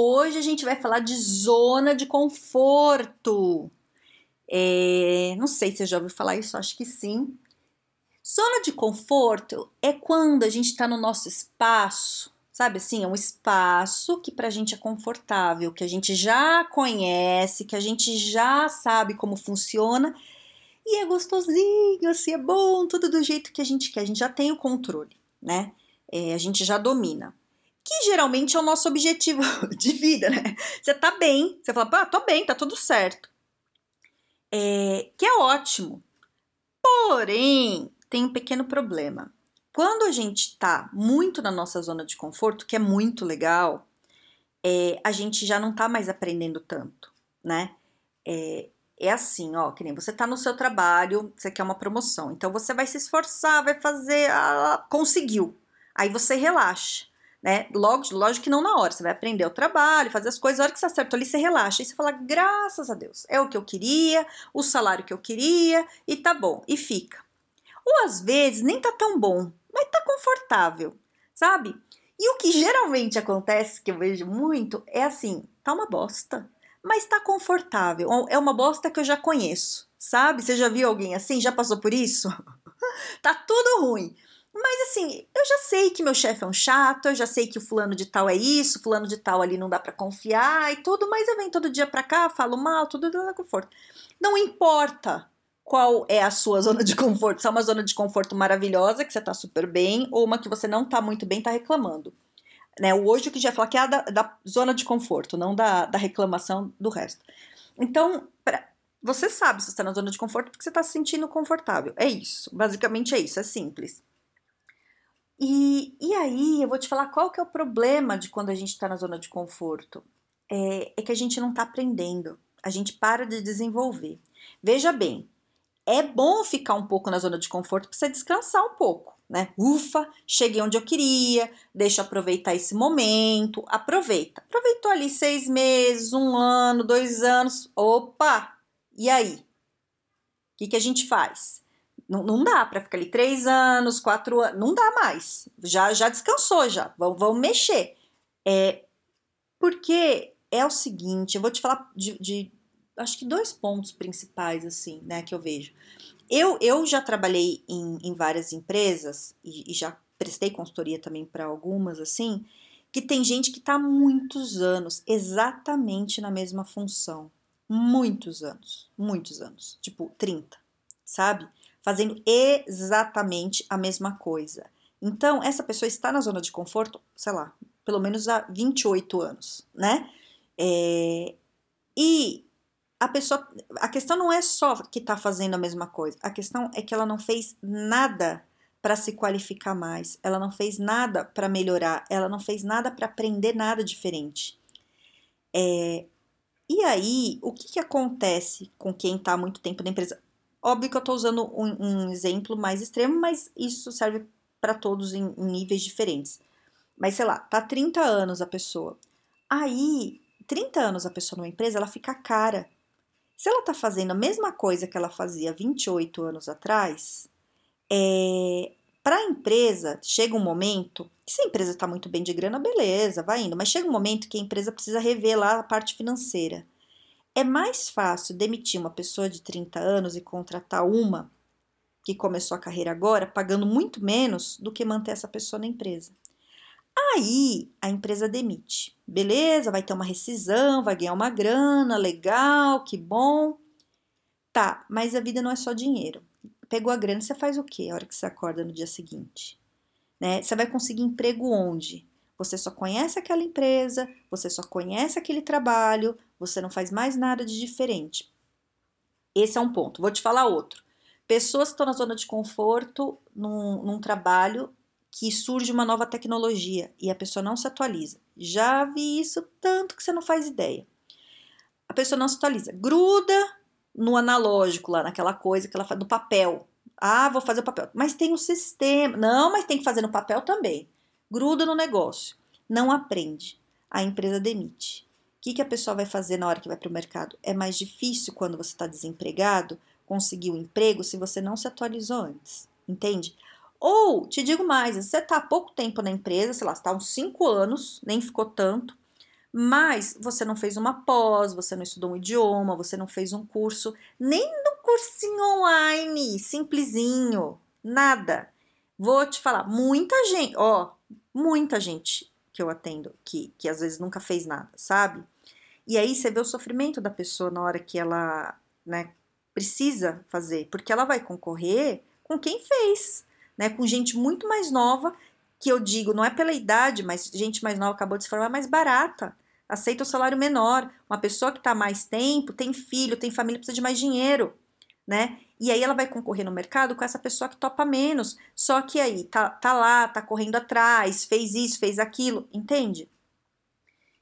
Hoje a gente vai falar de zona de conforto. É, não sei se você já ouviu falar isso, acho que sim. Zona de conforto é quando a gente está no nosso espaço, sabe assim? É um espaço que para a gente é confortável, que a gente já conhece, que a gente já sabe como funciona e é gostosinho, assim, é bom, tudo do jeito que a gente quer. A gente já tem o controle, né? É, a gente já domina que geralmente é o nosso objetivo de vida, né? Você tá bem, você fala, ah, tô bem, tá tudo certo. É, que é ótimo. Porém, tem um pequeno problema. Quando a gente tá muito na nossa zona de conforto, que é muito legal, é, a gente já não tá mais aprendendo tanto, né? É, é assim, ó, que nem você tá no seu trabalho, você quer uma promoção, então você vai se esforçar, vai fazer, ah, conseguiu. Aí você relaxa né? Logo, lógico que não na hora, você vai aprender o trabalho, fazer as coisas, a hora que você acertou ali, você relaxa e você fala, graças a Deus, é o que eu queria, o salário que eu queria, e tá bom, e fica. Ou às vezes nem tá tão bom, mas tá confortável, sabe? E o que geralmente acontece, que eu vejo muito, é assim, tá uma bosta, mas tá confortável, é uma bosta que eu já conheço, sabe? Você já viu alguém assim? Já passou por isso? tá tudo ruim, mas assim, eu já sei que meu chefe é um chato, eu já sei que o fulano de tal é isso, fulano de tal ali não dá para confiar e tudo, mas eu venho todo dia pra cá, falo mal, tudo dá conforto. Não importa qual é a sua zona de conforto, se é uma zona de conforto maravilhosa, que você tá super bem, ou uma que você não tá muito bem, tá reclamando. Né? Hoje o que já falar que é a da, da, zona de conforto, não da, da reclamação do resto. Então, pra, você sabe se está na zona de conforto porque você está se sentindo confortável. É isso. Basicamente é isso, é simples. E, e aí, eu vou te falar qual que é o problema de quando a gente está na zona de conforto. É, é que a gente não está aprendendo, a gente para de desenvolver. Veja bem, é bom ficar um pouco na zona de conforto para você descansar um pouco, né? Ufa, cheguei onde eu queria, deixa eu aproveitar esse momento, aproveita. Aproveitou ali seis meses, um ano, dois anos, opa, e aí? O que, que a gente faz? Não, não dá para ficar ali três anos, quatro anos, não dá mais. Já, já descansou, já. Vamos, vamos mexer. É, porque é o seguinte, eu vou te falar de, de, acho que dois pontos principais, assim, né, que eu vejo. Eu, eu já trabalhei em, em várias empresas e, e já prestei consultoria também para algumas, assim, que tem gente que está há muitos anos exatamente na mesma função. Muitos anos, muitos anos, tipo 30, sabe? Fazendo exatamente a mesma coisa. Então, essa pessoa está na zona de conforto, sei lá, pelo menos há 28 anos, né? É, e a pessoa, a questão não é só que está fazendo a mesma coisa, a questão é que ela não fez nada para se qualificar mais, ela não fez nada para melhorar, ela não fez nada para aprender nada diferente. É, e aí, o que, que acontece com quem está há muito tempo na empresa? Óbvio que eu estou usando um, um, exemplo mais extremo, mas isso serve para todos em, em, níveis diferentes. Mas sei lá, tá 30 anos a pessoa. Aí, 30 anos a pessoa numa empresa, ela fica cara. Se ela tá fazendo a mesma coisa que ela fazia 28 anos atrás, é, para a empresa, chega um momento, se a empresa está muito bem de grana, beleza, vai indo, mas chega um momento que a empresa precisa rever lá a parte financeira. É mais fácil demitir uma pessoa de 30 anos e contratar uma que começou a carreira agora, pagando muito menos do que manter essa pessoa na empresa. Aí a empresa demite. Beleza, vai ter uma rescisão, vai ganhar uma grana, legal, que bom. Tá, mas a vida não é só dinheiro. Pegou a grana, você faz o quê a hora que você acorda no dia seguinte? Né? Você vai conseguir emprego onde? Você só conhece aquela empresa, você só conhece aquele trabalho, você não faz mais nada de diferente. Esse é um ponto. Vou te falar outro. Pessoas que estão na zona de conforto num, num trabalho que surge uma nova tecnologia e a pessoa não se atualiza. Já vi isso tanto que você não faz ideia. a pessoa não se atualiza. Gruda no analógico lá, naquela coisa que ela faz, do papel. Ah, vou fazer o papel. Mas tem um sistema. Não, mas tem que fazer no papel também. Gruda no negócio. Não aprende. A empresa demite. O que, que a pessoa vai fazer na hora que vai para o mercado? É mais difícil quando você está desempregado conseguir um emprego se você não se atualizou antes. Entende? Ou, te digo mais, você está há pouco tempo na empresa, sei lá, está uns 5 anos, nem ficou tanto, mas você não fez uma pós, você não estudou um idioma, você não fez um curso, nem no cursinho online, simplesinho, nada. Vou te falar, muita gente, ó, muita gente que eu atendo que, que às vezes nunca fez nada, sabe? E aí você vê o sofrimento da pessoa na hora que ela, né, precisa fazer, porque ela vai concorrer com quem fez, né, com gente muito mais nova, que eu digo, não é pela idade, mas gente mais nova acabou de se formar, mais barata aceita o salário menor. Uma pessoa que está mais tempo, tem filho, tem família, precisa de mais dinheiro, né? E aí ela vai concorrer no mercado com essa pessoa que topa menos. Só que aí tá, tá lá, tá correndo atrás, fez isso, fez aquilo, entende?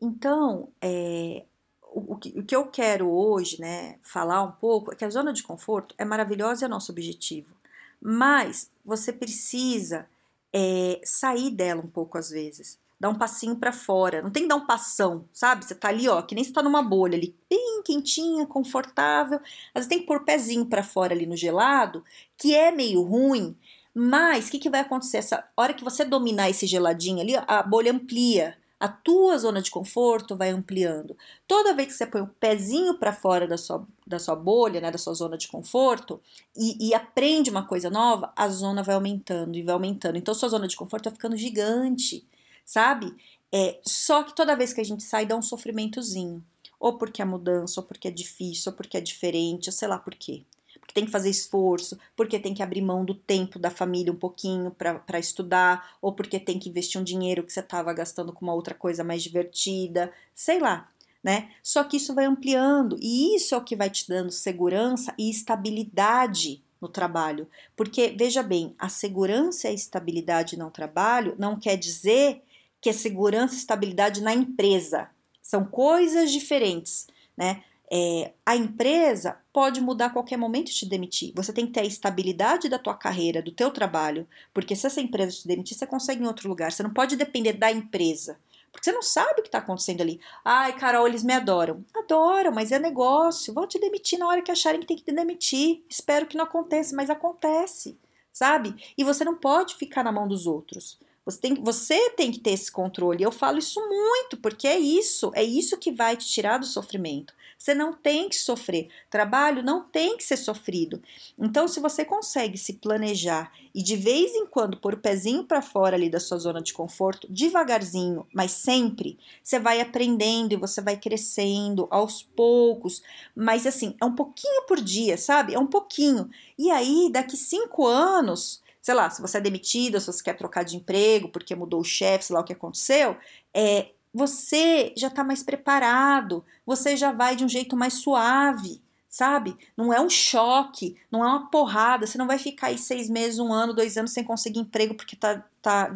Então, é, o, o, que, o que eu quero hoje, né, falar um pouco é que a zona de conforto é maravilhosa e é nosso objetivo. Mas você precisa é, sair dela um pouco às vezes dar um passinho para fora. Não tem que dar um passão, sabe? Você tá ali, ó, que nem você tá numa bolha ali, bem quentinha, confortável. Vezes tem que pôr o pezinho para fora ali no gelado, que é meio ruim, mas o que, que vai acontecer? Essa hora que você dominar esse geladinho ali, a bolha amplia. A tua zona de conforto vai ampliando. Toda vez que você põe o pezinho para fora da sua, da sua bolha, né, da sua zona de conforto, e, e aprende uma coisa nova, a zona vai aumentando e vai aumentando. Então, sua zona de conforto vai ficando gigante sabe? É, só que toda vez que a gente sai dá um sofrimentozinho. Ou porque é mudança, ou porque é difícil, ou porque é diferente, ou sei lá por quê. Porque tem que fazer esforço, porque tem que abrir mão do tempo da família um pouquinho para estudar, ou porque tem que investir um dinheiro que você estava gastando com uma outra coisa mais divertida, sei lá, né? Só que isso vai ampliando e isso é o que vai te dando segurança e estabilidade no trabalho. Porque, veja bem, a segurança e a estabilidade no trabalho não quer dizer que é segurança e estabilidade na empresa. São coisas diferentes, né? É, a empresa pode mudar a qualquer momento e te demitir. Você tem que ter a estabilidade da tua carreira, do teu trabalho, porque se essa empresa te demitir, você consegue em outro lugar. Você não pode depender da empresa, porque você não sabe o que está acontecendo ali. Ai, Carol, eles me adoram. Adoram, mas é negócio. Vão te demitir na hora que acharem que tem que te demitir. Espero que não aconteça, mas acontece, sabe? E você não pode ficar na mão dos outros. Você tem, você tem que ter esse controle. Eu falo isso muito, porque é isso, é isso que vai te tirar do sofrimento. Você não tem que sofrer. Trabalho não tem que ser sofrido. Então, se você consegue se planejar e de vez em quando pôr o pezinho para fora ali da sua zona de conforto, devagarzinho, mas sempre, você vai aprendendo e você vai crescendo aos poucos. Mas assim, é um pouquinho por dia, sabe? É um pouquinho. E aí, daqui cinco anos sei lá, se você é demitida, se você quer trocar de emprego porque mudou o chefe, sei lá o que aconteceu, é, você já está mais preparado, você já vai de um jeito mais suave, sabe? Não é um choque, não é uma porrada, você não vai ficar aí seis meses, um ano, dois anos sem conseguir emprego porque tá, tá,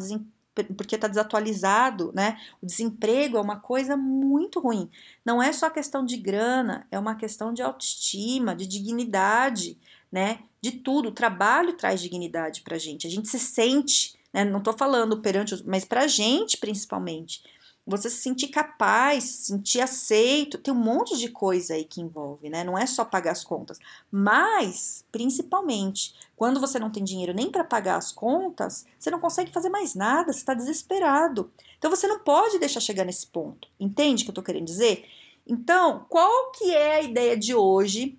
porque tá desatualizado, né? O desemprego é uma coisa muito ruim. Não é só questão de grana, é uma questão de autoestima, de dignidade, né? De tudo. O trabalho traz dignidade pra gente. A gente se sente, né? Não tô falando perante, mas pra gente principalmente. Você se sentir capaz, se sentir aceito, tem um monte de coisa aí que envolve, né? Não é só pagar as contas, mas principalmente quando você não tem dinheiro nem para pagar as contas, você não consegue fazer mais nada, você está desesperado. Então você não pode deixar chegar nesse ponto. Entende o que eu estou querendo dizer? Então, qual que é a ideia de hoje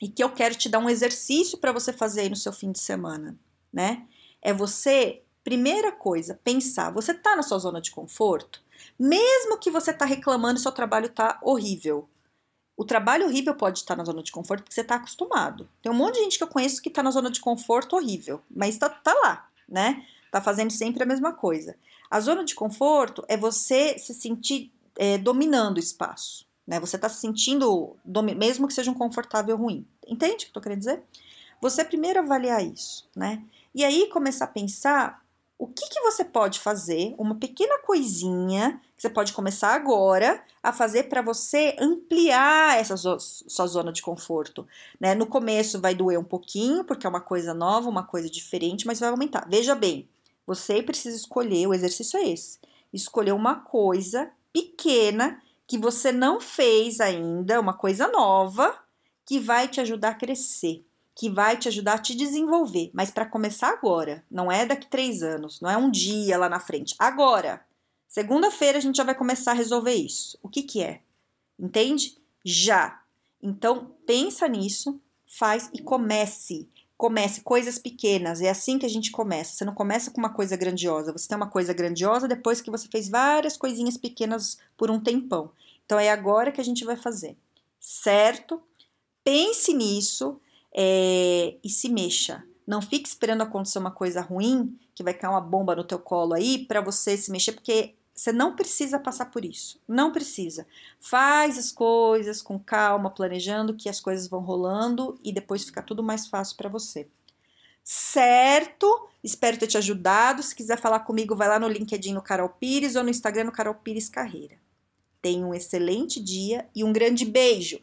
e que eu quero te dar um exercício para você fazer aí no seu fim de semana, né? É você, primeira coisa, pensar, você tá na sua zona de conforto? Mesmo que você tá reclamando e seu trabalho tá horrível. O trabalho horrível pode estar na zona de conforto porque você tá acostumado. Tem um monte de gente que eu conheço que tá na zona de conforto horrível, mas tá, tá lá, né? Tá fazendo sempre a mesma coisa. A zona de conforto é você se sentir é, dominando o espaço né? Você está se sentindo, mesmo que seja um confortável ruim. Entende o que eu tô querendo dizer? Você primeiro avaliar isso, né? E aí começar a pensar o que, que você pode fazer, uma pequena coisinha que você pode começar agora a fazer para você ampliar essa sua zona de conforto. Né? No começo vai doer um pouquinho, porque é uma coisa nova, uma coisa diferente, mas vai aumentar. Veja bem, você precisa escolher, o exercício é esse: escolher uma coisa pequena que você não fez ainda, uma coisa nova, que vai te ajudar a crescer que vai te ajudar a te desenvolver, mas para começar agora, não é daqui três anos, não é um dia lá na frente, agora. Segunda-feira a gente já vai começar a resolver isso. O que que é? Entende? Já. Então pensa nisso, faz e comece. Comece coisas pequenas, é assim que a gente começa. Você não começa com uma coisa grandiosa, você tem uma coisa grandiosa depois que você fez várias coisinhas pequenas por um tempão. Então é agora que a gente vai fazer, certo? Pense nisso é, e se mexa. Não fique esperando acontecer uma coisa ruim, que vai cair uma bomba no teu colo aí, para você se mexer, porque você não precisa passar por isso. Não precisa. Faz as coisas com calma, planejando que as coisas vão rolando e depois fica tudo mais fácil para você. Certo? Espero ter te ajudado. Se quiser falar comigo, vai lá no LinkedIn no Carol Pires ou no Instagram no Carol Pires Carreira. Tenha um excelente dia e um grande beijo!